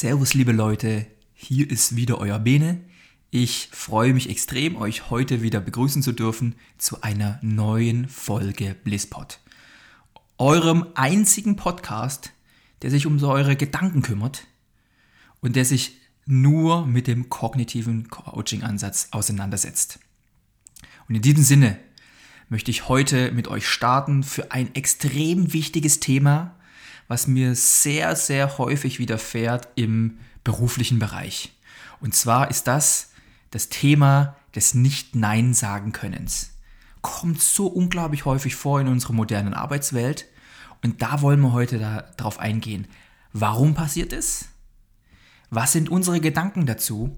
Servus liebe Leute, hier ist wieder euer Bene. Ich freue mich extrem, euch heute wieder begrüßen zu dürfen zu einer neuen Folge Blisspot. Eurem einzigen Podcast, der sich um eure Gedanken kümmert und der sich nur mit dem kognitiven Coaching-Ansatz auseinandersetzt. Und in diesem Sinne möchte ich heute mit euch starten für ein extrem wichtiges Thema, was mir sehr, sehr häufig widerfährt im beruflichen Bereich. Und zwar ist das das Thema des Nicht-Nein-Sagen-Könnens. Kommt so unglaublich häufig vor in unserer modernen Arbeitswelt. Und da wollen wir heute darauf eingehen. Warum passiert es? Was sind unsere Gedanken dazu?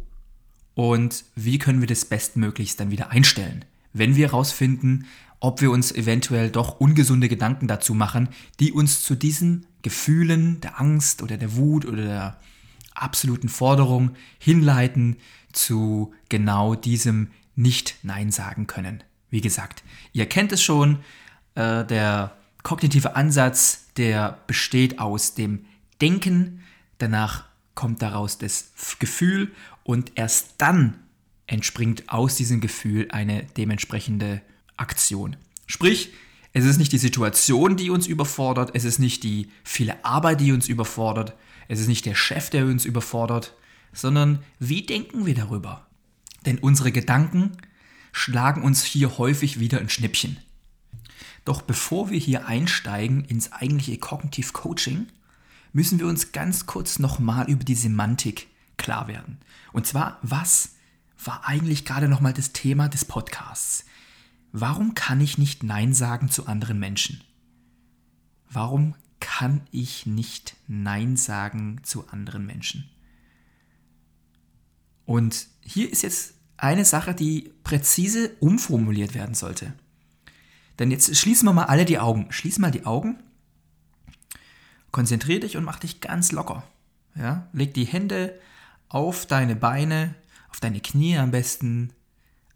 Und wie können wir das bestmöglichst dann wieder einstellen, wenn wir herausfinden, ob wir uns eventuell doch ungesunde Gedanken dazu machen, die uns zu diesen Gefühlen der Angst oder der Wut oder der absoluten Forderung hinleiten zu genau diesem Nicht-Nein sagen können. Wie gesagt, ihr kennt es schon, äh, der kognitive Ansatz, der besteht aus dem Denken, danach kommt daraus das Gefühl und erst dann entspringt aus diesem Gefühl eine dementsprechende Aktion. Sprich, es ist nicht die Situation, die uns überfordert, es ist nicht die viele Arbeit, die uns überfordert, es ist nicht der Chef, der uns überfordert, sondern wie denken wir darüber? Denn unsere Gedanken schlagen uns hier häufig wieder ein Schnippchen. Doch bevor wir hier einsteigen ins eigentliche Cognitive Coaching, müssen wir uns ganz kurz nochmal über die Semantik klar werden. Und zwar, was war eigentlich gerade nochmal das Thema des Podcasts? Warum kann ich nicht Nein sagen zu anderen Menschen? Warum kann ich nicht Nein sagen zu anderen Menschen? Und hier ist jetzt eine Sache, die präzise umformuliert werden sollte. Denn jetzt schließen wir mal alle die Augen. Schließ mal die Augen, konzentrier dich und mach dich ganz locker. Ja? Leg die Hände auf deine Beine, auf deine Knie am besten,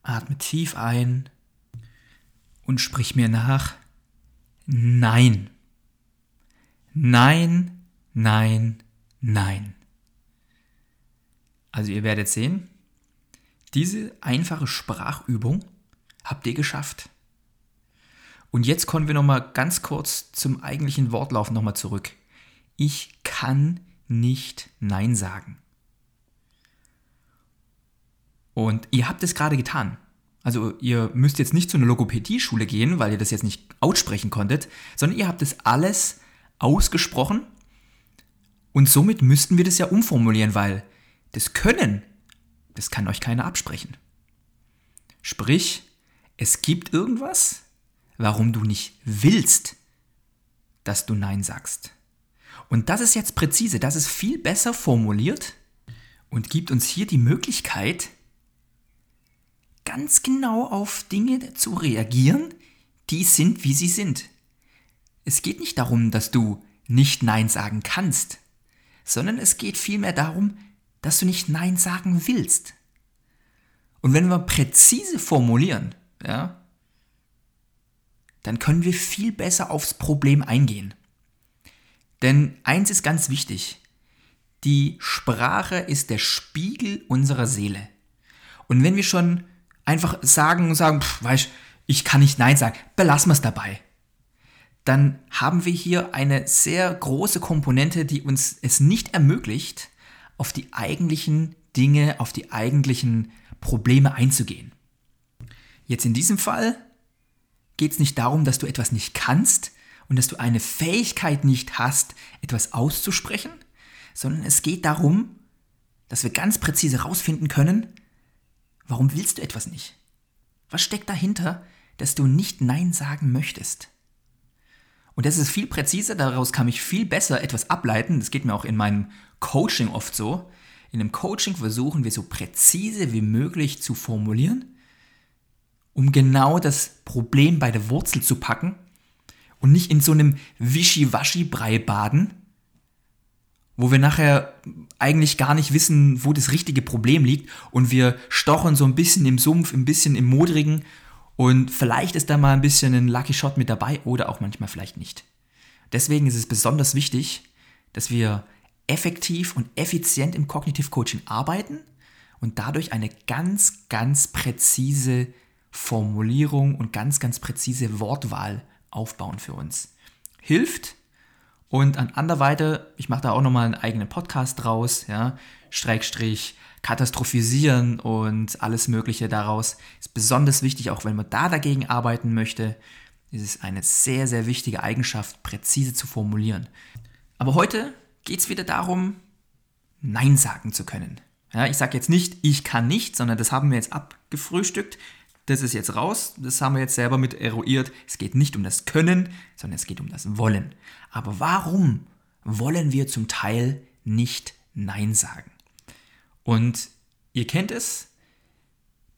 atme tief ein und sprich mir nach. Nein. Nein, nein, nein. Also ihr werdet sehen, diese einfache Sprachübung habt ihr geschafft. Und jetzt kommen wir nochmal ganz kurz zum eigentlichen Wortlauf nochmal zurück. Ich kann nicht Nein sagen. Und ihr habt es gerade getan. Also ihr müsst jetzt nicht zu einer Logopädie-Schule gehen, weil ihr das jetzt nicht aussprechen konntet, sondern ihr habt es alles ausgesprochen und somit müssten wir das ja umformulieren, weil das Können, das kann euch keiner absprechen. Sprich, es gibt irgendwas, warum du nicht willst, dass du Nein sagst. Und das ist jetzt präzise, das ist viel besser formuliert und gibt uns hier die Möglichkeit, ganz genau auf Dinge zu reagieren, die sind, wie sie sind. Es geht nicht darum, dass du nicht Nein sagen kannst, sondern es geht vielmehr darum, dass du nicht Nein sagen willst. Und wenn wir präzise formulieren, ja, dann können wir viel besser aufs Problem eingehen. Denn eins ist ganz wichtig. Die Sprache ist der Spiegel unserer Seele. Und wenn wir schon einfach sagen und sagen, pff, weißt, ich kann nicht Nein sagen, belassen wir es dabei. Dann haben wir hier eine sehr große Komponente, die uns es nicht ermöglicht, auf die eigentlichen Dinge, auf die eigentlichen Probleme einzugehen. Jetzt in diesem Fall geht es nicht darum, dass du etwas nicht kannst und dass du eine Fähigkeit nicht hast, etwas auszusprechen, sondern es geht darum, dass wir ganz präzise herausfinden können, warum willst du etwas nicht? Was steckt dahinter, dass du nicht Nein sagen möchtest? Und das ist viel präziser, daraus kann ich viel besser etwas ableiten. Das geht mir auch in meinem Coaching oft so. In dem Coaching versuchen wir so präzise wie möglich zu formulieren, um genau das Problem bei der Wurzel zu packen und nicht in so einem Wischiwaschi-Brei baden, wo wir nachher eigentlich gar nicht wissen, wo das richtige Problem liegt und wir stochen so ein bisschen im Sumpf, ein bisschen im Modrigen und vielleicht ist da mal ein bisschen ein Lucky Shot mit dabei oder auch manchmal vielleicht nicht. Deswegen ist es besonders wichtig, dass wir effektiv und effizient im Cognitive Coaching arbeiten und dadurch eine ganz, ganz präzise Formulierung und ganz, ganz präzise Wortwahl aufbauen für uns. Hilft und an anderweite, ich mache da auch nochmal einen eigenen Podcast draus, ja, Streikstrich, katastrophisieren und alles Mögliche daraus. Ist besonders wichtig, auch wenn man da dagegen arbeiten möchte, ist es eine sehr, sehr wichtige Eigenschaft, präzise zu formulieren. Aber heute geht es wieder darum, Nein sagen zu können. Ja, ich sage jetzt nicht, ich kann nicht, sondern das haben wir jetzt abgefrühstückt das ist jetzt raus, das haben wir jetzt selber mit eruiert. Es geht nicht um das Können, sondern es geht um das Wollen. Aber warum wollen wir zum Teil nicht Nein sagen? Und ihr kennt es,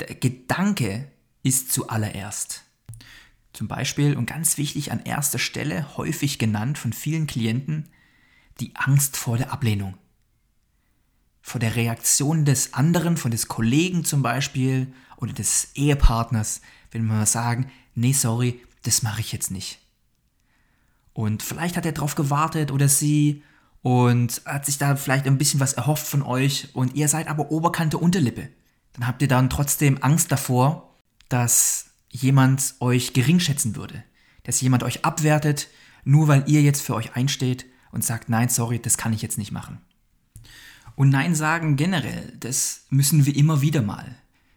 der Gedanke ist zuallererst. Zum Beispiel und ganz wichtig an erster Stelle, häufig genannt von vielen Klienten, die Angst vor der Ablehnung vor der Reaktion des anderen, von des Kollegen zum Beispiel oder des Ehepartners, wenn wir mal sagen, nee, sorry, das mache ich jetzt nicht. Und vielleicht hat er darauf gewartet oder sie und hat sich da vielleicht ein bisschen was erhofft von euch und ihr seid aber Oberkante Unterlippe. Dann habt ihr dann trotzdem Angst davor, dass jemand euch geringschätzen würde, dass jemand euch abwertet, nur weil ihr jetzt für euch einsteht und sagt, nein, sorry, das kann ich jetzt nicht machen. Und Nein sagen generell, das müssen wir immer wieder mal.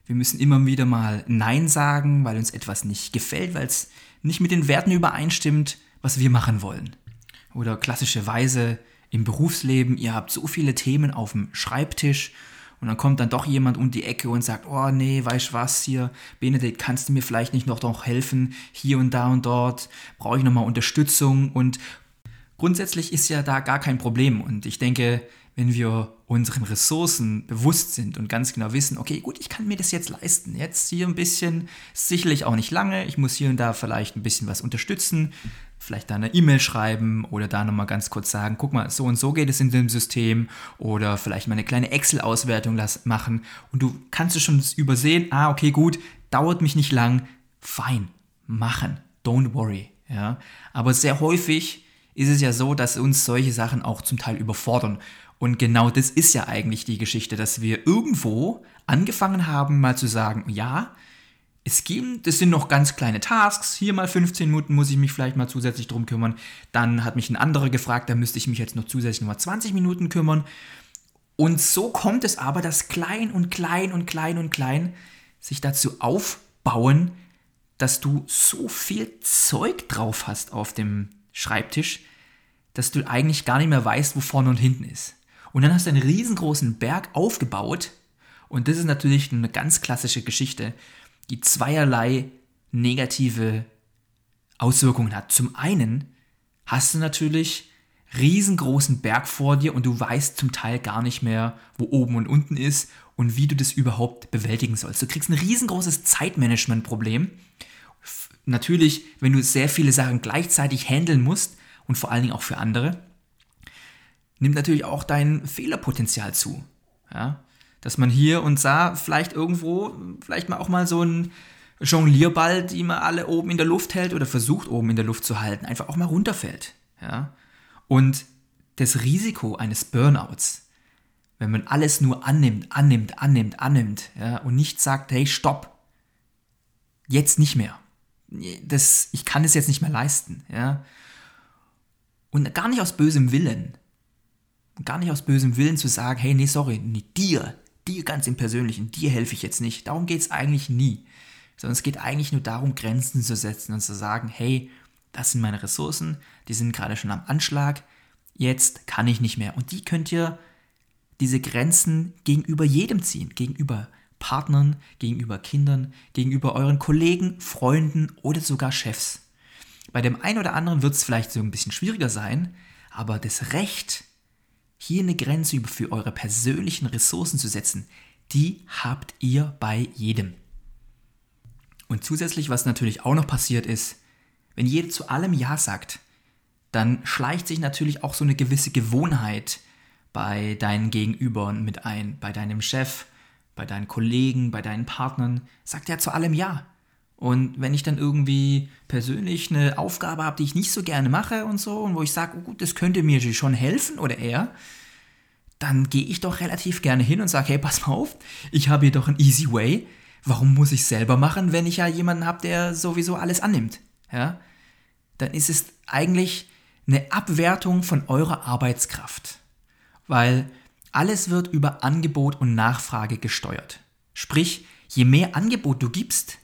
Wir müssen immer wieder mal Nein sagen, weil uns etwas nicht gefällt, weil es nicht mit den Werten übereinstimmt, was wir machen wollen. Oder klassischerweise im Berufsleben, ihr habt so viele Themen auf dem Schreibtisch und dann kommt dann doch jemand um die Ecke und sagt, oh nee, weißt du was hier, Benedikt, kannst du mir vielleicht nicht noch, noch helfen, hier und da und dort, brauche ich nochmal Unterstützung und grundsätzlich ist ja da gar kein Problem und ich denke, wenn wir unseren Ressourcen bewusst sind und ganz genau wissen, okay, gut, ich kann mir das jetzt leisten. Jetzt hier ein bisschen, sicherlich auch nicht lange. Ich muss hier und da vielleicht ein bisschen was unterstützen, vielleicht da eine E-Mail schreiben oder da nochmal ganz kurz sagen, guck mal, so und so geht es in dem System oder vielleicht mal eine kleine Excel-Auswertung machen und du kannst es schon übersehen, ah, okay, gut, dauert mich nicht lang, fein, machen, don't worry. Ja? Aber sehr häufig ist es ja so, dass uns solche Sachen auch zum Teil überfordern und genau das ist ja eigentlich die Geschichte, dass wir irgendwo angefangen haben, mal zu sagen, ja, es gibt, das sind noch ganz kleine Tasks, hier mal 15 Minuten muss ich mich vielleicht mal zusätzlich drum kümmern. Dann hat mich ein anderer gefragt, da müsste ich mich jetzt noch zusätzlich noch mal 20 Minuten kümmern. Und so kommt es aber, dass klein und klein und klein und klein sich dazu aufbauen, dass du so viel Zeug drauf hast auf dem Schreibtisch, dass du eigentlich gar nicht mehr weißt, wo vorne und hinten ist. Und dann hast du einen riesengroßen Berg aufgebaut. Und das ist natürlich eine ganz klassische Geschichte, die zweierlei negative Auswirkungen hat. Zum einen hast du natürlich riesengroßen Berg vor dir und du weißt zum Teil gar nicht mehr, wo oben und unten ist und wie du das überhaupt bewältigen sollst. Du kriegst ein riesengroßes Zeitmanagement-Problem. Natürlich, wenn du sehr viele Sachen gleichzeitig handeln musst und vor allen Dingen auch für andere nimmt natürlich auch dein Fehlerpotenzial zu. Ja? Dass man hier und da vielleicht irgendwo, vielleicht mal auch mal so ein Jonglierball, die man alle oben in der Luft hält oder versucht oben in der Luft zu halten, einfach auch mal runterfällt. Ja? Und das Risiko eines Burnouts, wenn man alles nur annimmt, annimmt, annimmt, annimmt ja, und nicht sagt, hey, stopp, jetzt nicht mehr. Das, ich kann es jetzt nicht mehr leisten. Ja. Und gar nicht aus bösem Willen. Gar nicht aus bösem Willen zu sagen, hey, nee, sorry, nee, dir, dir ganz im Persönlichen, dir helfe ich jetzt nicht. Darum geht es eigentlich nie. Sondern es geht eigentlich nur darum, Grenzen zu setzen und zu sagen, hey, das sind meine Ressourcen, die sind gerade schon am Anschlag, jetzt kann ich nicht mehr. Und die könnt ihr diese Grenzen gegenüber jedem ziehen, gegenüber Partnern, gegenüber Kindern, gegenüber euren Kollegen, Freunden oder sogar Chefs. Bei dem einen oder anderen wird es vielleicht so ein bisschen schwieriger sein, aber das Recht, hier eine Grenze für eure persönlichen Ressourcen zu setzen, die habt ihr bei jedem. Und zusätzlich, was natürlich auch noch passiert ist, wenn jeder zu allem Ja sagt, dann schleicht sich natürlich auch so eine gewisse Gewohnheit bei deinen Gegenübern mit ein, bei deinem Chef, bei deinen Kollegen, bei deinen Partnern, sagt er zu allem Ja. Und wenn ich dann irgendwie persönlich eine Aufgabe habe, die ich nicht so gerne mache und so, und wo ich sage, oh gut, das könnte mir schon helfen oder er, dann gehe ich doch relativ gerne hin und sage, hey, pass mal auf, ich habe hier doch einen easy way. Warum muss ich selber machen, wenn ich ja jemanden habe, der sowieso alles annimmt? Ja? Dann ist es eigentlich eine Abwertung von eurer Arbeitskraft weil alles wird über Angebot und Nachfrage gesteuert. Sprich, je mehr Angebot du gibst,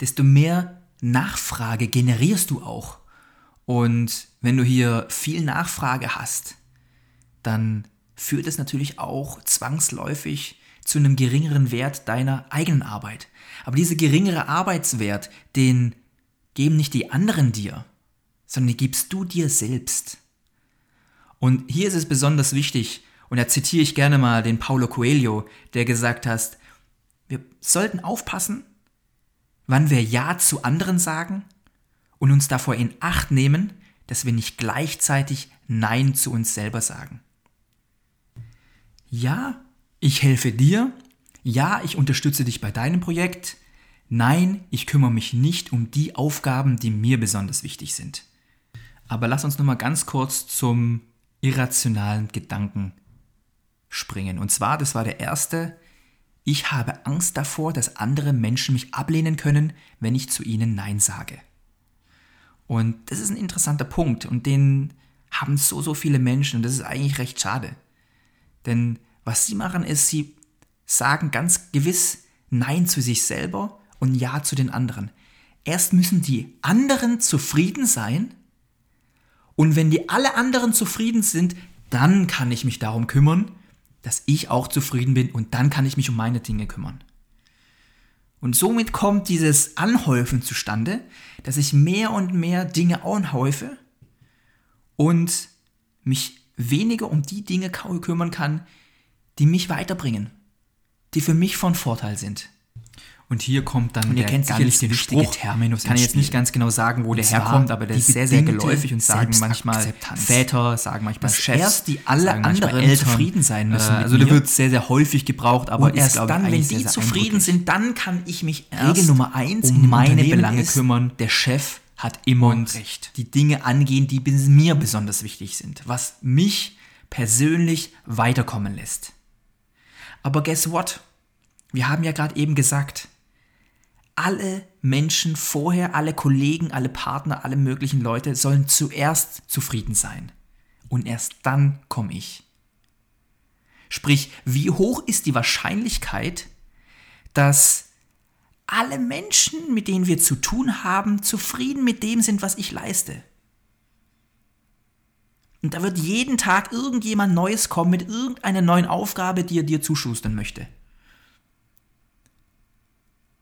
desto mehr Nachfrage generierst du auch. Und wenn du hier viel Nachfrage hast, dann führt es natürlich auch zwangsläufig zu einem geringeren Wert deiner eigenen Arbeit. Aber dieser geringere Arbeitswert, den geben nicht die anderen dir, sondern den gibst du dir selbst. Und hier ist es besonders wichtig, und da zitiere ich gerne mal den Paulo Coelho, der gesagt hat, wir sollten aufpassen, wann wir Ja zu anderen sagen und uns davor in Acht nehmen, dass wir nicht gleichzeitig Nein zu uns selber sagen. Ja, ich helfe dir. Ja, ich unterstütze dich bei deinem Projekt. Nein, ich kümmere mich nicht um die Aufgaben, die mir besonders wichtig sind. Aber lass uns nochmal ganz kurz zum irrationalen Gedanken springen. Und zwar, das war der erste, ich habe Angst davor, dass andere Menschen mich ablehnen können, wenn ich zu ihnen Nein sage. Und das ist ein interessanter Punkt und den haben so, so viele Menschen und das ist eigentlich recht schade. Denn was sie machen ist, sie sagen ganz gewiss Nein zu sich selber und Ja zu den anderen. Erst müssen die anderen zufrieden sein und wenn die alle anderen zufrieden sind, dann kann ich mich darum kümmern, dass ich auch zufrieden bin und dann kann ich mich um meine Dinge kümmern. Und somit kommt dieses Anhäufen zustande, dass ich mehr und mehr Dinge anhäufe und mich weniger um die Dinge kümmern kann, die mich weiterbringen, die für mich von Vorteil sind. Und hier kommt dann und der ganz wichtige Spruch. Terminus. Kann ich jetzt nicht ganz genau sagen, wo und der herkommt, aber der ist sehr, sehr geläufig und sagen manchmal Väter, sagen manchmal Dass Chefs, erst die alle anderen Eltern, zufrieden sein müssen. Äh, also der wird sehr, sehr häufig gebraucht, aber und erst ist, dann, wenn sehr, die sehr zufrieden sind, dann kann ich mich erst Regel Nummer eins um meine Belange ist, kümmern. Der Chef hat immer und recht. Die Dinge angehen, die mir besonders wichtig sind, was mich persönlich weiterkommen lässt. Aber guess what? Wir haben ja gerade eben gesagt, alle Menschen vorher, alle Kollegen, alle Partner, alle möglichen Leute sollen zuerst zufrieden sein. Und erst dann komme ich. Sprich, wie hoch ist die Wahrscheinlichkeit, dass alle Menschen, mit denen wir zu tun haben, zufrieden mit dem sind, was ich leiste? Und da wird jeden Tag irgendjemand Neues kommen mit irgendeiner neuen Aufgabe, die er dir zuschustern möchte.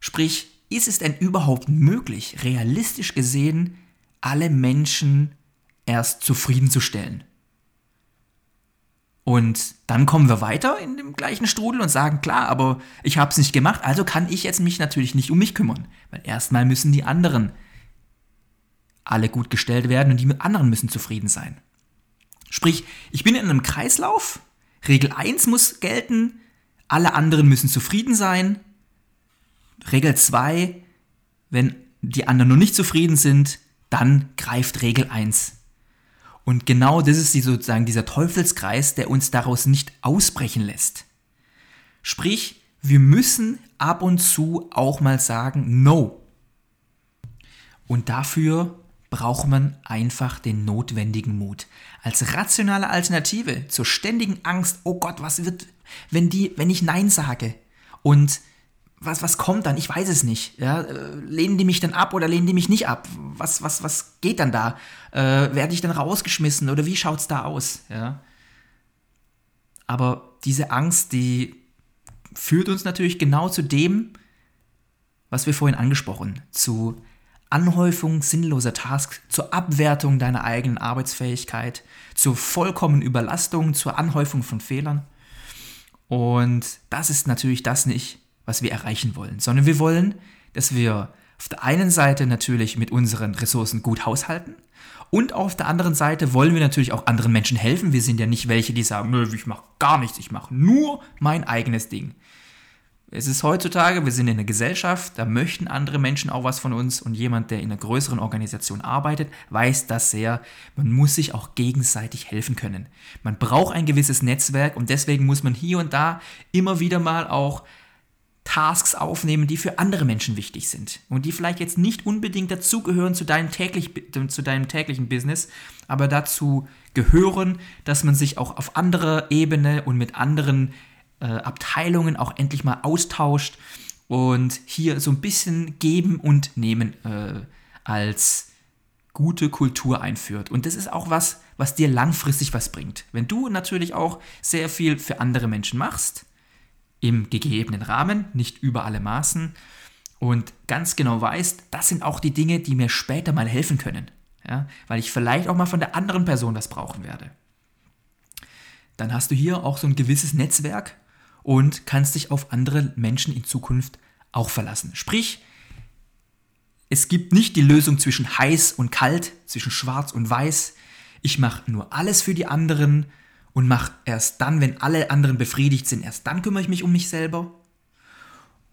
Sprich, ist es denn überhaupt möglich, realistisch gesehen, alle Menschen erst zufriedenzustellen? Und dann kommen wir weiter in dem gleichen Strudel und sagen, klar, aber ich habe es nicht gemacht, also kann ich jetzt mich natürlich nicht um mich kümmern, weil erstmal müssen die anderen alle gut gestellt werden und die anderen müssen zufrieden sein. Sprich, ich bin in einem Kreislauf, Regel 1 muss gelten, alle anderen müssen zufrieden sein, Regel 2, wenn die anderen noch nicht zufrieden sind, dann greift Regel 1. Und genau das ist die, sozusagen dieser Teufelskreis, der uns daraus nicht ausbrechen lässt. Sprich, wir müssen ab und zu auch mal sagen No. Und dafür braucht man einfach den notwendigen Mut. Als rationale Alternative zur ständigen Angst, oh Gott, was wird, wenn die, wenn ich Nein sage? Und was, was kommt dann? Ich weiß es nicht. Ja? Äh, lehnen die mich dann ab oder lehnen die mich nicht ab? Was, was, was geht dann da? Äh, werde ich dann rausgeschmissen oder wie schaut es da aus? Ja? Aber diese Angst, die führt uns natürlich genau zu dem, was wir vorhin angesprochen, zu Anhäufung sinnloser Tasks, zur Abwertung deiner eigenen Arbeitsfähigkeit, zur vollkommenen Überlastung, zur Anhäufung von Fehlern. Und das ist natürlich das nicht, was wir erreichen wollen, sondern wir wollen, dass wir auf der einen Seite natürlich mit unseren Ressourcen gut haushalten und auf der anderen Seite wollen wir natürlich auch anderen Menschen helfen. Wir sind ja nicht welche, die sagen, nö, ich mache gar nichts, ich mache nur mein eigenes Ding. Es ist heutzutage, wir sind in einer Gesellschaft, da möchten andere Menschen auch was von uns und jemand, der in einer größeren Organisation arbeitet, weiß das sehr. Man muss sich auch gegenseitig helfen können. Man braucht ein gewisses Netzwerk und deswegen muss man hier und da immer wieder mal auch Tasks aufnehmen, die für andere Menschen wichtig sind und die vielleicht jetzt nicht unbedingt dazugehören zu deinem, zu deinem täglichen Business, aber dazu gehören, dass man sich auch auf anderer Ebene und mit anderen äh, Abteilungen auch endlich mal austauscht und hier so ein bisschen geben und nehmen äh, als gute Kultur einführt. Und das ist auch was, was dir langfristig was bringt. Wenn du natürlich auch sehr viel für andere Menschen machst, im gegebenen Rahmen, nicht über alle Maßen, und ganz genau weißt, das sind auch die Dinge, die mir später mal helfen können. Ja? Weil ich vielleicht auch mal von der anderen Person das brauchen werde. Dann hast du hier auch so ein gewisses Netzwerk, und kannst dich auf andere Menschen in Zukunft auch verlassen. Sprich, es gibt nicht die Lösung zwischen heiß und kalt, zwischen schwarz und weiß. Ich mache nur alles für die anderen und mache erst dann, wenn alle anderen befriedigt sind, erst dann kümmere ich mich um mich selber.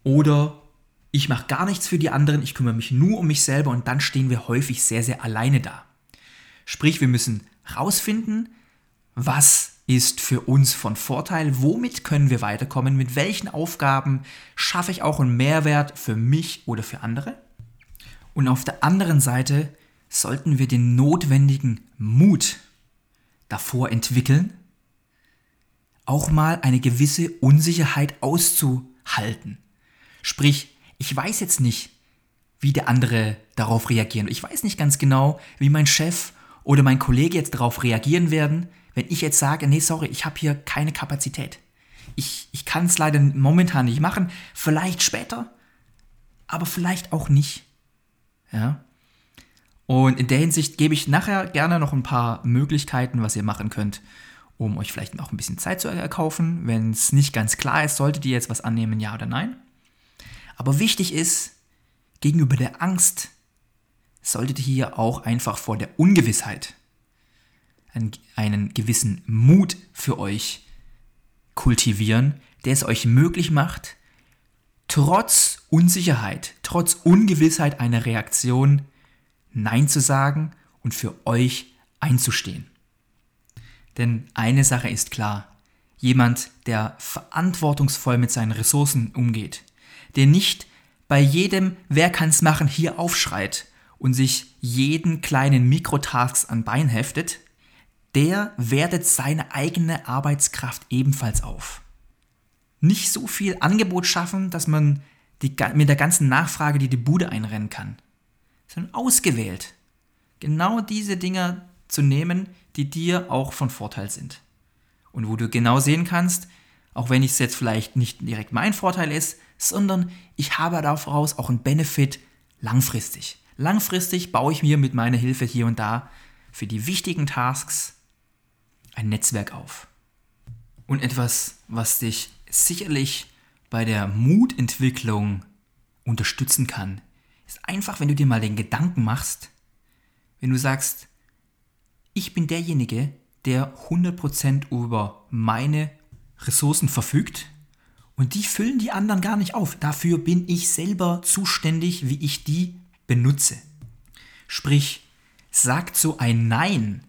Oder ich mache gar nichts für die anderen, ich kümmere mich nur um mich selber und dann stehen wir häufig sehr, sehr alleine da. Sprich, wir müssen rausfinden, was ist für uns von Vorteil, womit können wir weiterkommen, mit welchen Aufgaben schaffe ich auch einen Mehrwert für mich oder für andere. Und auf der anderen Seite sollten wir den notwendigen Mut davor entwickeln, auch mal eine gewisse Unsicherheit auszuhalten. Sprich, ich weiß jetzt nicht, wie der andere darauf reagieren. Ich weiß nicht ganz genau, wie mein Chef oder mein Kollege jetzt darauf reagieren werden, wenn ich jetzt sage, nee, sorry, ich habe hier keine Kapazität. Ich, ich kann es leider momentan nicht machen, vielleicht später, aber vielleicht auch nicht. Ja. Und in der Hinsicht gebe ich nachher gerne noch ein paar Möglichkeiten, was ihr machen könnt, um euch vielleicht noch ein bisschen Zeit zu erkaufen. Wenn es nicht ganz klar ist, solltet ihr jetzt was annehmen, ja oder nein. Aber wichtig ist, gegenüber der Angst solltet ihr hier auch einfach vor der Ungewissheit einen, einen gewissen Mut für euch kultivieren, der es euch möglich macht, trotz Unsicherheit, trotz Ungewissheit einer Reaktion Nein zu sagen und für euch einzustehen. Denn eine Sache ist klar, jemand, der verantwortungsvoll mit seinen Ressourcen umgeht, der nicht bei jedem Wer kann's machen hier aufschreit und sich jeden kleinen Mikrotasks an Bein heftet, der wertet seine eigene Arbeitskraft ebenfalls auf. Nicht so viel Angebot schaffen, dass man die, mit der ganzen Nachfrage die die Bude einrennen kann, sondern ausgewählt. Genau diese Dinge zu nehmen, die dir auch von Vorteil sind. Und wo du genau sehen kannst, auch wenn es jetzt vielleicht nicht direkt mein Vorteil ist, sondern ich habe daraus auch einen Benefit langfristig. Langfristig baue ich mir mit meiner Hilfe hier und da für die wichtigen Tasks ein Netzwerk auf. Und etwas, was dich sicherlich bei der Mutentwicklung unterstützen kann, ist einfach, wenn du dir mal den Gedanken machst, wenn du sagst, ich bin derjenige, der 100% über meine Ressourcen verfügt Und die füllen die anderen gar nicht auf. Dafür bin ich selber zuständig, wie ich die benutze. Sprich, sagt so ein Nein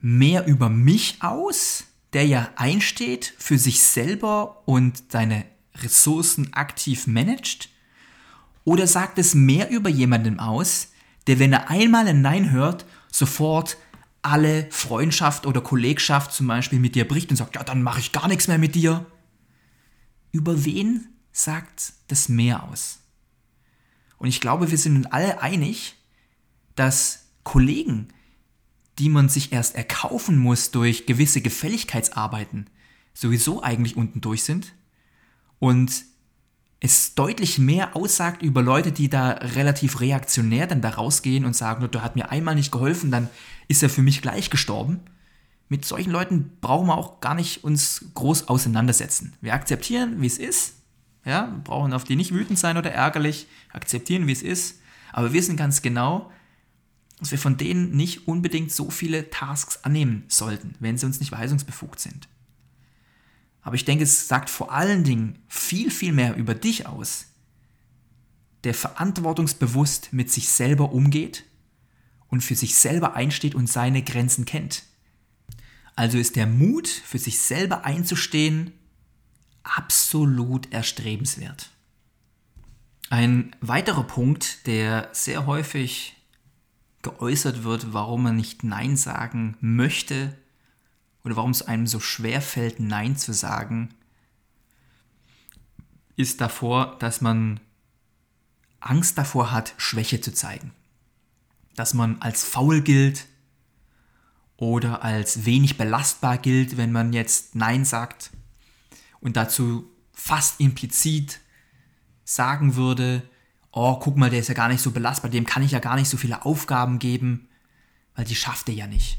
mehr über mich aus, der ja einsteht für sich selber und seine Ressourcen aktiv managt? Oder sagt es mehr über jemanden aus, der, wenn er einmal ein Nein hört, sofort alle Freundschaft oder Kollegschaft zum Beispiel mit dir bricht und sagt, ja, dann mache ich gar nichts mehr mit dir. Über wen sagt das mehr aus? Und ich glaube, wir sind uns alle einig, dass Kollegen, die man sich erst erkaufen muss durch gewisse Gefälligkeitsarbeiten, sowieso eigentlich unten durch sind und es deutlich mehr aussagt über Leute, die da relativ reaktionär dann da rausgehen und sagen, du hat mir einmal nicht geholfen, dann ist er für mich gleich gestorben. Mit solchen Leuten brauchen wir auch gar nicht uns groß auseinandersetzen. Wir akzeptieren, wie es ist. Ja, wir brauchen auf die nicht wütend sein oder ärgerlich, akzeptieren, wie es ist. Aber wir wissen ganz genau, dass wir von denen nicht unbedingt so viele Tasks annehmen sollten, wenn sie uns nicht weisungsbefugt sind. Aber ich denke, es sagt vor allen Dingen viel, viel mehr über dich aus, der verantwortungsbewusst mit sich selber umgeht und für sich selber einsteht und seine Grenzen kennt. Also ist der Mut, für sich selber einzustehen, absolut erstrebenswert. Ein weiterer Punkt, der sehr häufig geäußert wird, warum man nicht Nein sagen möchte oder warum es einem so schwer fällt, Nein zu sagen, ist davor, dass man Angst davor hat, Schwäche zu zeigen. Dass man als faul gilt oder als wenig belastbar gilt, wenn man jetzt Nein sagt und dazu fast implizit sagen würde, oh, guck mal, der ist ja gar nicht so belastbar, dem kann ich ja gar nicht so viele Aufgaben geben, weil die schafft er ja nicht.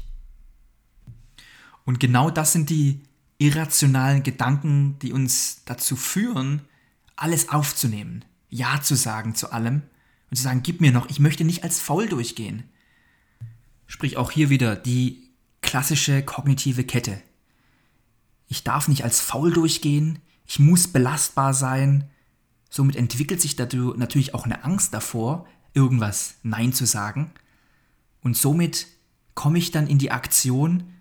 Und genau das sind die irrationalen Gedanken, die uns dazu führen, alles aufzunehmen, Ja zu sagen zu allem und zu sagen, gib mir noch, ich möchte nicht als faul durchgehen. Sprich auch hier wieder die klassische kognitive Kette. Ich darf nicht als faul durchgehen, ich muss belastbar sein. Somit entwickelt sich dazu natürlich auch eine Angst davor, irgendwas Nein zu sagen. Und somit komme ich dann in die Aktion,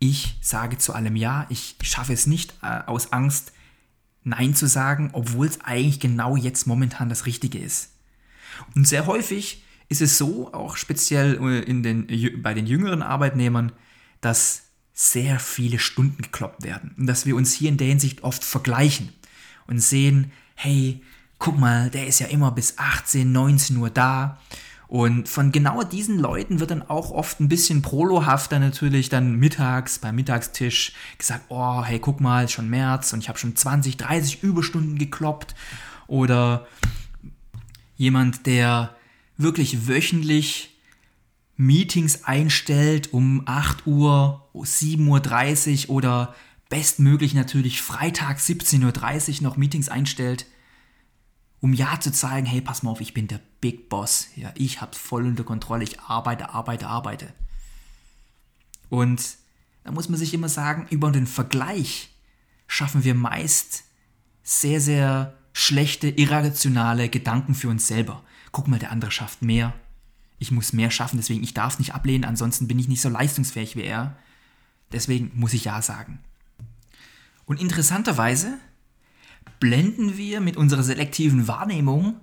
ich sage zu allem Ja, ich schaffe es nicht äh, aus Angst, Nein zu sagen, obwohl es eigentlich genau jetzt momentan das Richtige ist. Und sehr häufig ist es so, auch speziell äh, in den, bei den jüngeren Arbeitnehmern, dass sehr viele Stunden gekloppt werden und dass wir uns hier in der Hinsicht oft vergleichen und sehen, hey, guck mal, der ist ja immer bis 18, 19 Uhr da und von genau diesen Leuten wird dann auch oft ein bisschen prolohafter natürlich dann mittags beim Mittagstisch gesagt, oh, hey, guck mal, schon März und ich habe schon 20, 30 Überstunden gekloppt. Oder jemand, der wirklich wöchentlich Meetings einstellt um 8 Uhr, 7.30 Uhr oder bestmöglich natürlich Freitag 17.30 Uhr noch Meetings einstellt um ja zu zeigen, hey, pass mal auf, ich bin der Big Boss. Ja, ich hab's voll unter Kontrolle, ich arbeite, arbeite, arbeite. Und da muss man sich immer sagen, über den Vergleich schaffen wir meist sehr, sehr schlechte, irrationale Gedanken für uns selber. Guck mal, der andere schafft mehr. Ich muss mehr schaffen, deswegen ich darf nicht ablehnen, ansonsten bin ich nicht so leistungsfähig wie er. Deswegen muss ich ja sagen. Und interessanterweise blenden wir mit unserer selektiven Wahrnehmung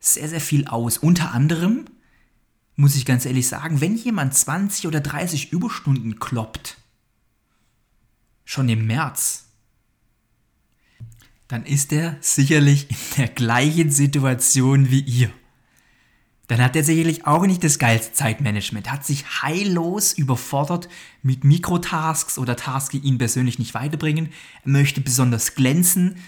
sehr, sehr viel aus. Unter anderem, muss ich ganz ehrlich sagen, wenn jemand 20 oder 30 Überstunden kloppt, schon im März, dann ist er sicherlich in der gleichen Situation wie ihr. Dann hat er sicherlich auch nicht das geilste Zeitmanagement, hat sich heillos überfordert mit Mikrotasks oder Tasks, die ihn persönlich nicht weiterbringen, er möchte besonders glänzen,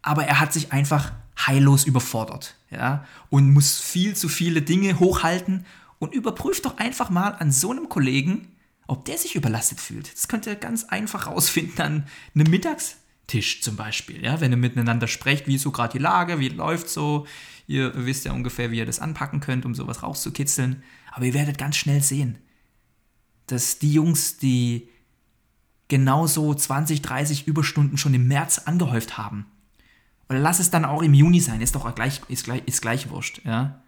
aber er hat sich einfach heillos überfordert, ja, und muss viel zu viele Dinge hochhalten. Und überprüft doch einfach mal an so einem Kollegen, ob der sich überlastet fühlt. Das könnt ihr ganz einfach rausfinden an einem Mittagstisch zum Beispiel, ja, wenn ihr miteinander sprecht, wie ist so gerade die Lage, wie läuft so, ihr wisst ja ungefähr, wie ihr das anpacken könnt, um sowas rauszukitzeln, aber ihr werdet ganz schnell sehen, dass die Jungs, die genauso 20, 30 Überstunden schon im März angehäuft haben. Oder lass es dann auch im Juni sein, ist doch gleich, ist gleich, ist gleich wurscht, ja.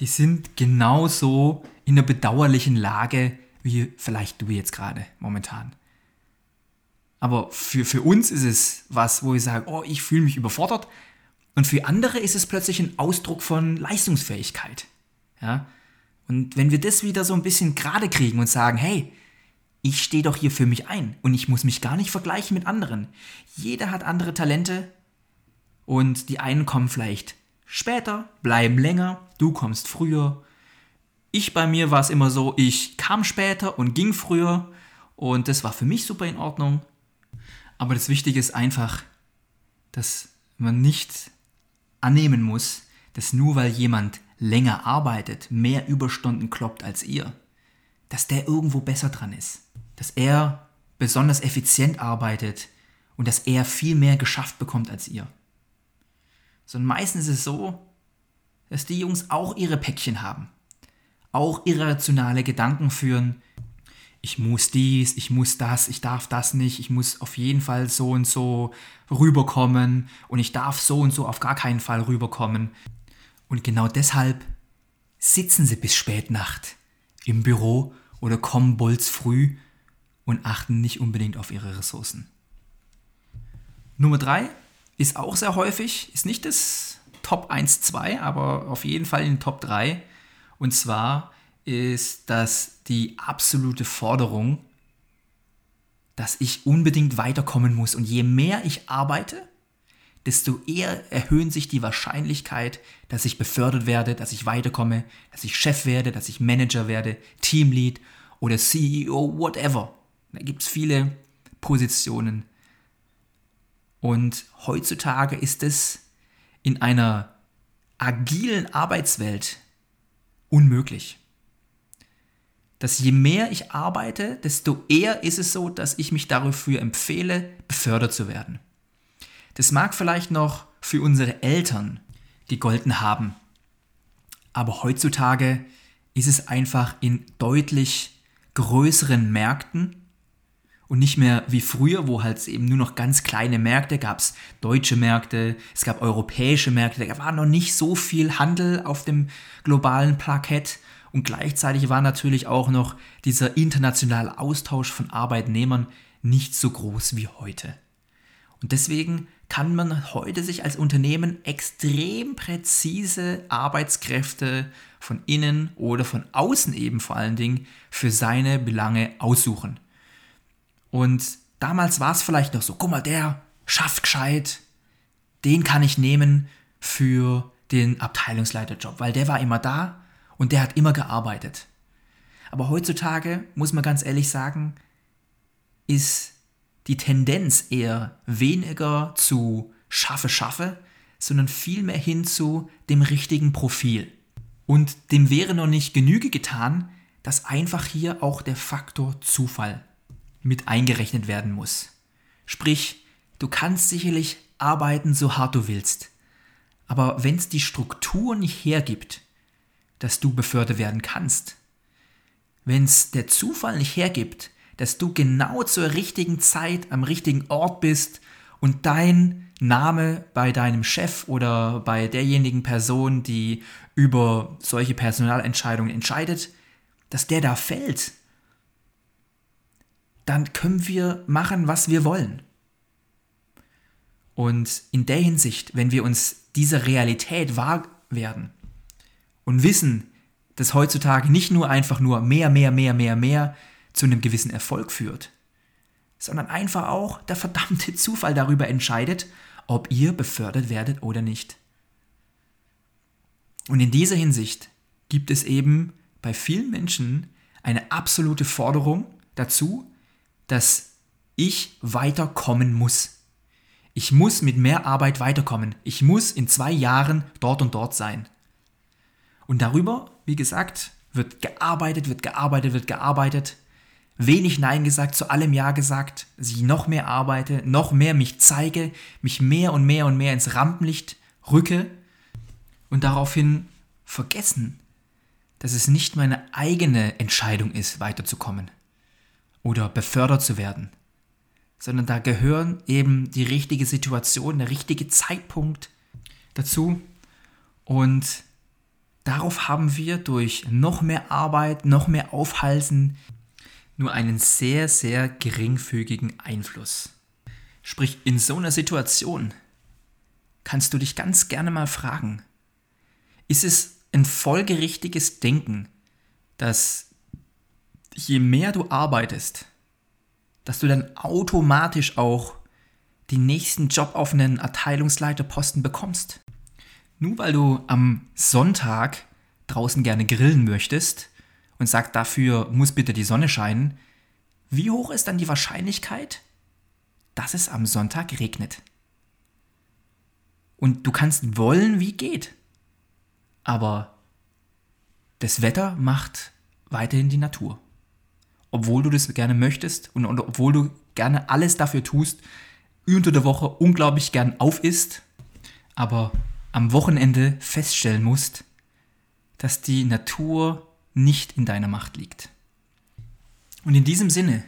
Die sind genauso in einer bedauerlichen Lage, wie vielleicht du jetzt gerade momentan. Aber für, für uns ist es was, wo ich sage, oh, ich fühle mich überfordert. Und für andere ist es plötzlich ein Ausdruck von Leistungsfähigkeit. Ja? Und wenn wir das wieder so ein bisschen gerade kriegen und sagen, hey, ich stehe doch hier für mich ein und ich muss mich gar nicht vergleichen mit anderen. Jeder hat andere Talente und die einen kommen vielleicht später, bleiben länger, du kommst früher. Ich bei mir war es immer so, ich kam später und ging früher und das war für mich super in Ordnung. Aber das Wichtige ist einfach, dass man nicht annehmen muss, dass nur weil jemand länger arbeitet, mehr Überstunden kloppt als ihr, dass der irgendwo besser dran ist. Dass er besonders effizient arbeitet und dass er viel mehr geschafft bekommt als ihr. Sondern meistens ist es so, dass die Jungs auch ihre Päckchen haben. Auch irrationale Gedanken führen, ich muss dies, ich muss das, ich darf das nicht, ich muss auf jeden Fall so und so rüberkommen und ich darf so und so auf gar keinen Fall rüberkommen. Und genau deshalb sitzen sie bis spät Nacht im Büro oder kommen bolz früh und achten nicht unbedingt auf ihre Ressourcen. Nummer drei ist auch sehr häufig, ist nicht das Top 1, 2, aber auf jeden Fall in den Top 3. Und zwar ist das die absolute Forderung, dass ich unbedingt weiterkommen muss. Und je mehr ich arbeite, desto eher erhöhen sich die Wahrscheinlichkeit, dass ich befördert werde, dass ich weiterkomme, dass ich Chef werde, dass ich Manager werde, Teamlead oder CEO, whatever. Da gibt es viele Positionen. Und heutzutage ist es in einer agilen Arbeitswelt unmöglich dass je mehr ich arbeite, desto eher ist es so, dass ich mich dafür empfehle, befördert zu werden. Das mag vielleicht noch für unsere Eltern gegolten haben, aber heutzutage ist es einfach in deutlich größeren Märkten und nicht mehr wie früher, wo halt eben nur noch ganz kleine Märkte gab es deutsche Märkte, es gab europäische Märkte, da war noch nicht so viel Handel auf dem globalen Plakett und gleichzeitig war natürlich auch noch dieser internationale Austausch von Arbeitnehmern nicht so groß wie heute. Und deswegen kann man heute sich als Unternehmen extrem präzise Arbeitskräfte von innen oder von außen eben vor allen Dingen für seine Belange aussuchen. Und damals war es vielleicht noch so, guck mal, der schafft gescheit, den kann ich nehmen für den Abteilungsleiterjob, weil der war immer da, und der hat immer gearbeitet. Aber heutzutage, muss man ganz ehrlich sagen, ist die Tendenz eher weniger zu schaffe, schaffe, sondern vielmehr hin zu dem richtigen Profil. Und dem wäre noch nicht Genüge getan, dass einfach hier auch der Faktor Zufall mit eingerechnet werden muss. Sprich, du kannst sicherlich arbeiten, so hart du willst. Aber wenn es die Struktur nicht hergibt, dass du befördert werden kannst. Wenn es der Zufall nicht hergibt, dass du genau zur richtigen Zeit am richtigen Ort bist und dein Name bei deinem Chef oder bei derjenigen Person, die über solche Personalentscheidungen entscheidet, dass der da fällt, dann können wir machen, was wir wollen. Und in der Hinsicht, wenn wir uns dieser Realität wahr werden, und wissen, dass heutzutage nicht nur einfach nur mehr, mehr, mehr, mehr, mehr zu einem gewissen Erfolg führt, sondern einfach auch der verdammte Zufall darüber entscheidet, ob ihr befördert werdet oder nicht. Und in dieser Hinsicht gibt es eben bei vielen Menschen eine absolute Forderung dazu, dass ich weiterkommen muss. Ich muss mit mehr Arbeit weiterkommen. Ich muss in zwei Jahren dort und dort sein. Und darüber, wie gesagt, wird gearbeitet, wird gearbeitet, wird gearbeitet. Wenig Nein gesagt, zu allem Ja gesagt, dass noch mehr arbeite, noch mehr mich zeige, mich mehr und mehr und mehr ins Rampenlicht rücke und daraufhin vergessen, dass es nicht meine eigene Entscheidung ist, weiterzukommen. oder befördert zu werden, sondern da gehören eben die richtige Situation, der richtige Zeitpunkt dazu. Und darauf haben wir durch noch mehr Arbeit, noch mehr Aufhalsen nur einen sehr, sehr geringfügigen Einfluss. Sprich, in so einer Situation kannst du dich ganz gerne mal fragen, ist es ein folgerichtiges Denken, dass je mehr du arbeitest, dass du dann automatisch auch den nächsten Job auf einen Abteilungsleiterposten bekommst? Nur weil du am Sonntag draußen gerne grillen möchtest und sagst, dafür muss bitte die Sonne scheinen, wie hoch ist dann die Wahrscheinlichkeit, dass es am Sonntag regnet? Und du kannst wollen, wie geht. Aber das Wetter macht weiterhin die Natur. Obwohl du das gerne möchtest und, und obwohl du gerne alles dafür tust, unter der Woche unglaublich gern auf ist, aber am Wochenende feststellen musst, dass die Natur nicht in deiner Macht liegt. Und in diesem Sinne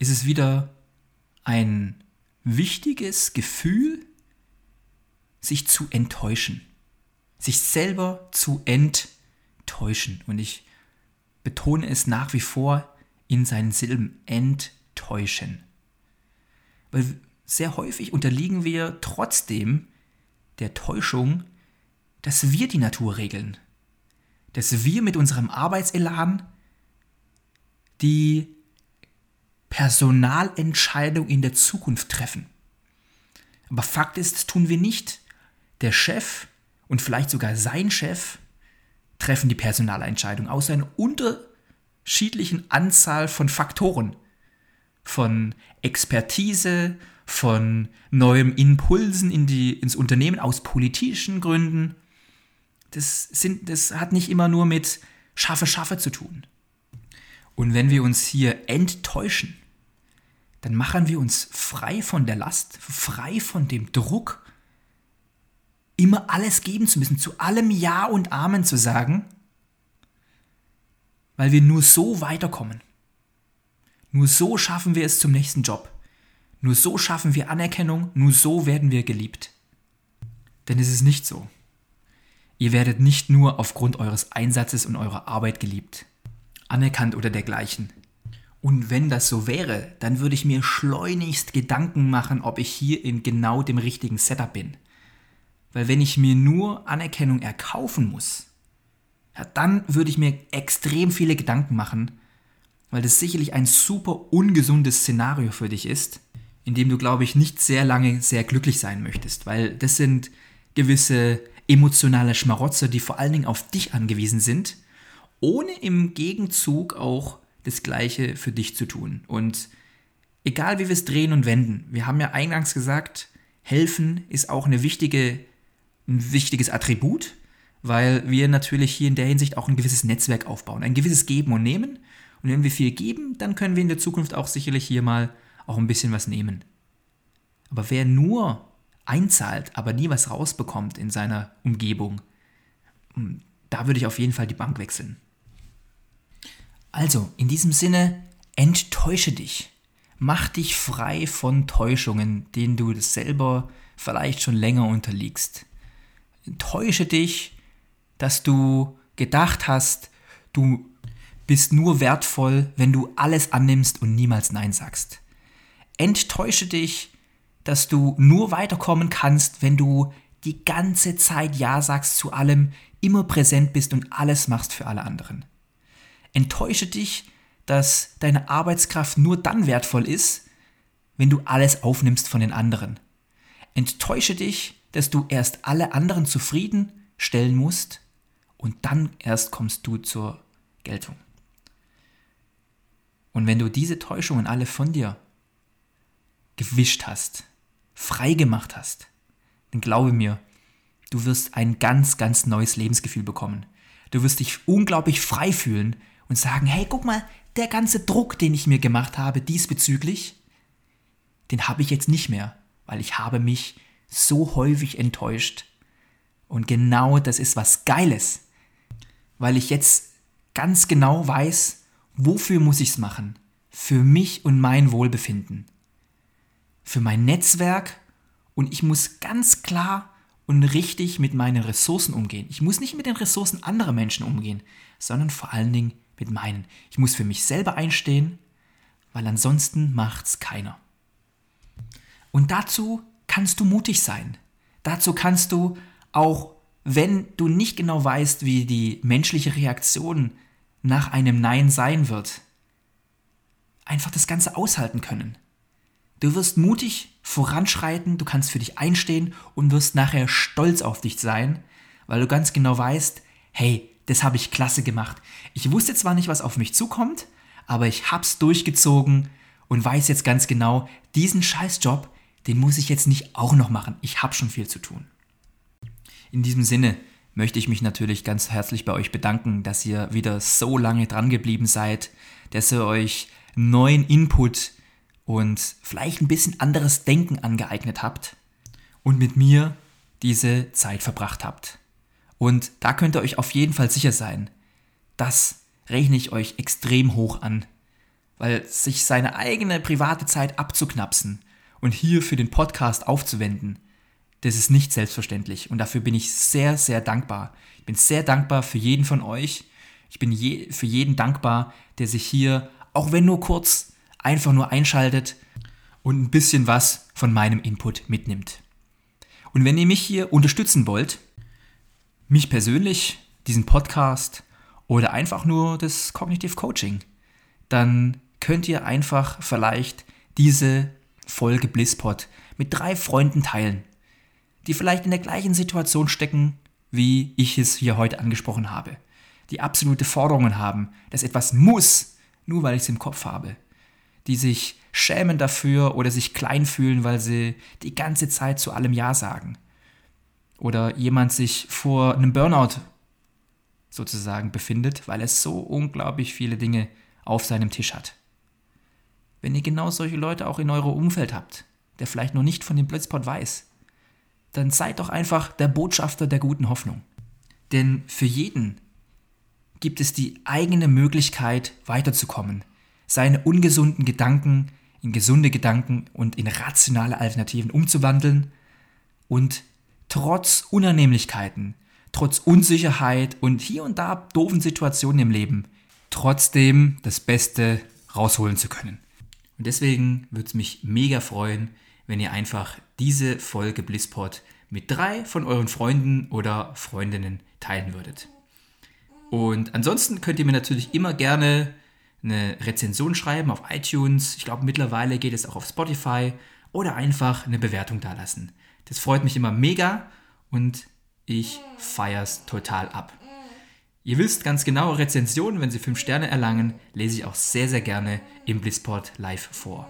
ist es wieder ein wichtiges Gefühl, sich zu enttäuschen. Sich selber zu enttäuschen. Und ich betone es nach wie vor in seinen Silben enttäuschen. Weil sehr häufig unterliegen wir trotzdem der Täuschung, dass wir die Natur regeln. Dass wir mit unserem Arbeitselan die Personalentscheidung in der Zukunft treffen. Aber Fakt ist, das tun wir nicht. Der Chef und vielleicht sogar sein Chef treffen die Personalentscheidung aus einer unterschiedlichen Anzahl von Faktoren. Von Expertise, von neuen Impulsen in die, ins Unternehmen aus politischen Gründen. Das, sind, das hat nicht immer nur mit Schaffe, Schaffe zu tun. Und wenn wir uns hier enttäuschen, dann machen wir uns frei von der Last, frei von dem Druck, immer alles geben zu müssen, zu allem Ja und Amen zu sagen, weil wir nur so weiterkommen. Nur so schaffen wir es zum nächsten Job. Nur so schaffen wir Anerkennung, nur so werden wir geliebt. Denn es ist nicht so. Ihr werdet nicht nur aufgrund eures Einsatzes und eurer Arbeit geliebt anerkannt oder dergleichen. Und wenn das so wäre, dann würde ich mir schleunigst Gedanken machen, ob ich hier in genau dem richtigen Setup bin. Weil wenn ich mir nur Anerkennung erkaufen muss, ja, dann würde ich mir extrem viele Gedanken machen, weil das sicherlich ein super ungesundes Szenario für dich ist, in dem du, glaube ich, nicht sehr lange sehr glücklich sein möchtest, weil das sind gewisse emotionale Schmarotzer, die vor allen Dingen auf dich angewiesen sind ohne im Gegenzug auch das Gleiche für dich zu tun. Und egal wie wir es drehen und wenden, wir haben ja eingangs gesagt, helfen ist auch eine wichtige, ein wichtiges Attribut, weil wir natürlich hier in der Hinsicht auch ein gewisses Netzwerk aufbauen, ein gewisses Geben und Nehmen. Und wenn wir viel geben, dann können wir in der Zukunft auch sicherlich hier mal auch ein bisschen was nehmen. Aber wer nur einzahlt, aber nie was rausbekommt in seiner Umgebung, hm, da würde ich auf jeden Fall die Bank wechseln. Also, in diesem Sinne, enttäusche dich. Mach dich frei von Täuschungen, denen du selber vielleicht schon länger unterliegst. Enttäusche dich, dass du gedacht hast, du bist nur wertvoll, wenn du alles annimmst und niemals Nein sagst. Enttäusche dich, dass du nur weiterkommen kannst, wenn du die ganze Zeit Ja sagst zu allem, immer präsent bist und alles machst für alle anderen. Enttäusche dich, dass deine Arbeitskraft nur dann wertvoll ist, wenn du alles aufnimmst von den anderen. Enttäusche dich, dass du erst alle anderen zufrieden stellen musst und dann erst kommst du zur Geltung. Und wenn du diese Täuschungen alle von dir gewischt hast, frei gemacht hast, dann glaube mir, du wirst ein ganz, ganz neues Lebensgefühl bekommen. Du wirst dich unglaublich frei fühlen und sagen, hey, guck mal, der ganze Druck, den ich mir gemacht habe diesbezüglich, den habe ich jetzt nicht mehr, weil ich habe mich so häufig enttäuscht. Und genau das ist was Geiles, weil ich jetzt ganz genau weiß, wofür muss ich es machen, für mich und mein Wohlbefinden, für mein Netzwerk und ich muss ganz klar und richtig mit meinen Ressourcen umgehen. Ich muss nicht mit den Ressourcen anderer Menschen umgehen, sondern vor allen Dingen mit meinen. Ich muss für mich selber einstehen, weil ansonsten macht's keiner. Und dazu kannst du mutig sein. Dazu kannst du auch, wenn du nicht genau weißt, wie die menschliche Reaktion nach einem Nein sein wird, einfach das Ganze aushalten können. Du wirst mutig voranschreiten, du kannst für dich einstehen und wirst nachher stolz auf dich sein, weil du ganz genau weißt, hey, das habe ich klasse gemacht. Ich wusste zwar nicht, was auf mich zukommt, aber ich hab's durchgezogen und weiß jetzt ganz genau, diesen Scheißjob, den muss ich jetzt nicht auch noch machen. Ich habe schon viel zu tun. In diesem Sinne möchte ich mich natürlich ganz herzlich bei euch bedanken, dass ihr wieder so lange dran geblieben seid, dass ihr euch neuen Input und vielleicht ein bisschen anderes Denken angeeignet habt und mit mir diese Zeit verbracht habt. Und da könnt ihr euch auf jeden Fall sicher sein, das rechne ich euch extrem hoch an, weil sich seine eigene private Zeit abzuknapsen und hier für den Podcast aufzuwenden, das ist nicht selbstverständlich und dafür bin ich sehr, sehr dankbar. Ich bin sehr dankbar für jeden von euch. Ich bin je, für jeden dankbar, der sich hier, auch wenn nur kurz, einfach nur einschaltet und ein bisschen was von meinem Input mitnimmt. Und wenn ihr mich hier unterstützen wollt, mich persönlich, diesen Podcast oder einfach nur das Cognitive Coaching, dann könnt ihr einfach vielleicht diese Folge Blisspot mit drei Freunden teilen die vielleicht in der gleichen Situation stecken, wie ich es hier heute angesprochen habe. Die absolute Forderungen haben, dass etwas muss, nur weil ich es im Kopf habe. Die sich schämen dafür oder sich klein fühlen, weil sie die ganze Zeit zu allem Ja sagen. Oder jemand sich vor einem Burnout sozusagen befindet, weil er so unglaublich viele Dinge auf seinem Tisch hat. Wenn ihr genau solche Leute auch in eurem Umfeld habt, der vielleicht noch nicht von dem Blitzpot weiß, dann seid doch einfach der Botschafter der guten Hoffnung. Denn für jeden gibt es die eigene Möglichkeit weiterzukommen, seine ungesunden Gedanken in gesunde Gedanken und in rationale Alternativen umzuwandeln und trotz Unannehmlichkeiten, trotz Unsicherheit und hier und da doofen Situationen im Leben trotzdem das Beste rausholen zu können. Und deswegen würde es mich mega freuen, wenn ihr einfach diese Folge Blisspot mit drei von euren Freunden oder Freundinnen teilen würdet. Und ansonsten könnt ihr mir natürlich immer gerne eine Rezension schreiben auf iTunes. Ich glaube, mittlerweile geht es auch auf Spotify oder einfach eine Bewertung dalassen. Das freut mich immer mega und ich feiere es total ab. Ihr wisst ganz genau, Rezensionen, wenn sie 5 Sterne erlangen, lese ich auch sehr, sehr gerne im Blissport live vor.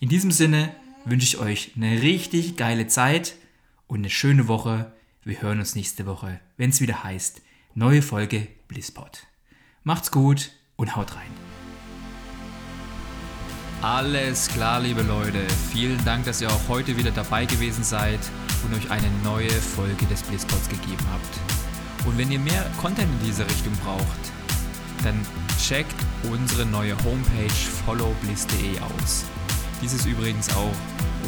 In diesem Sinne, wünsche ich euch eine richtig geile Zeit und eine schöne Woche. Wir hören uns nächste Woche, wenn es wieder heißt, neue Folge Blisspot. Macht's gut und haut rein. Alles klar, liebe Leute. Vielen Dank, dass ihr auch heute wieder dabei gewesen seid und euch eine neue Folge des Blisspods gegeben habt. Und wenn ihr mehr Content in diese Richtung braucht, dann checkt unsere neue Homepage followbliss.de aus. Dies ist übrigens auch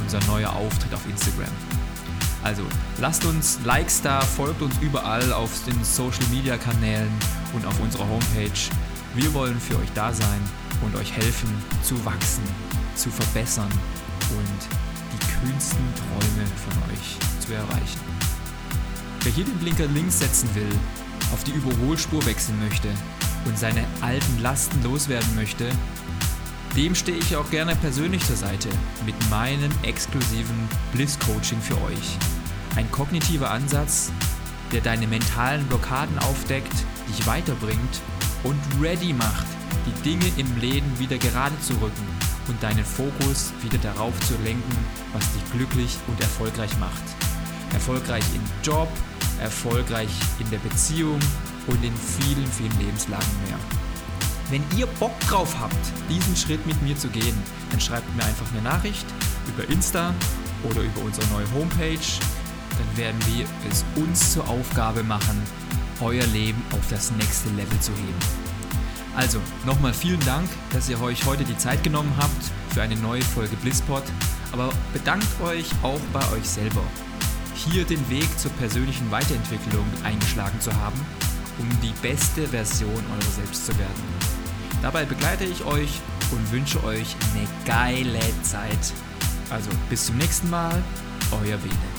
unser neuer Auftritt auf Instagram. Also lasst uns Likes da, folgt uns überall auf den Social Media Kanälen und auf unserer Homepage. Wir wollen für euch da sein und euch helfen zu wachsen, zu verbessern und die kühnsten Träume von euch zu erreichen. Wer hier den Blinker links setzen will, auf die Überholspur wechseln möchte und seine alten Lasten loswerden möchte, dem stehe ich auch gerne persönlich zur Seite mit meinem exklusiven Bliss-Coaching für euch. Ein kognitiver Ansatz, der deine mentalen Blockaden aufdeckt, dich weiterbringt und ready macht, die Dinge im Leben wieder gerade zu rücken und deinen Fokus wieder darauf zu lenken, was dich glücklich und erfolgreich macht. Erfolgreich im Job, erfolgreich in der Beziehung und in vielen, vielen Lebenslagen mehr. Wenn ihr Bock drauf habt, diesen Schritt mit mir zu gehen, dann schreibt mir einfach eine Nachricht über Insta oder über unsere neue Homepage. Dann werden wir es uns zur Aufgabe machen, euer Leben auf das nächste Level zu heben. Also, nochmal vielen Dank, dass ihr euch heute die Zeit genommen habt für eine neue Folge Blisspot. Aber bedankt euch auch bei euch selber, hier den Weg zur persönlichen Weiterentwicklung eingeschlagen zu haben, um die beste Version eurer selbst zu werden. Dabei begleite ich euch und wünsche euch eine geile Zeit. Also bis zum nächsten Mal, euer Bene.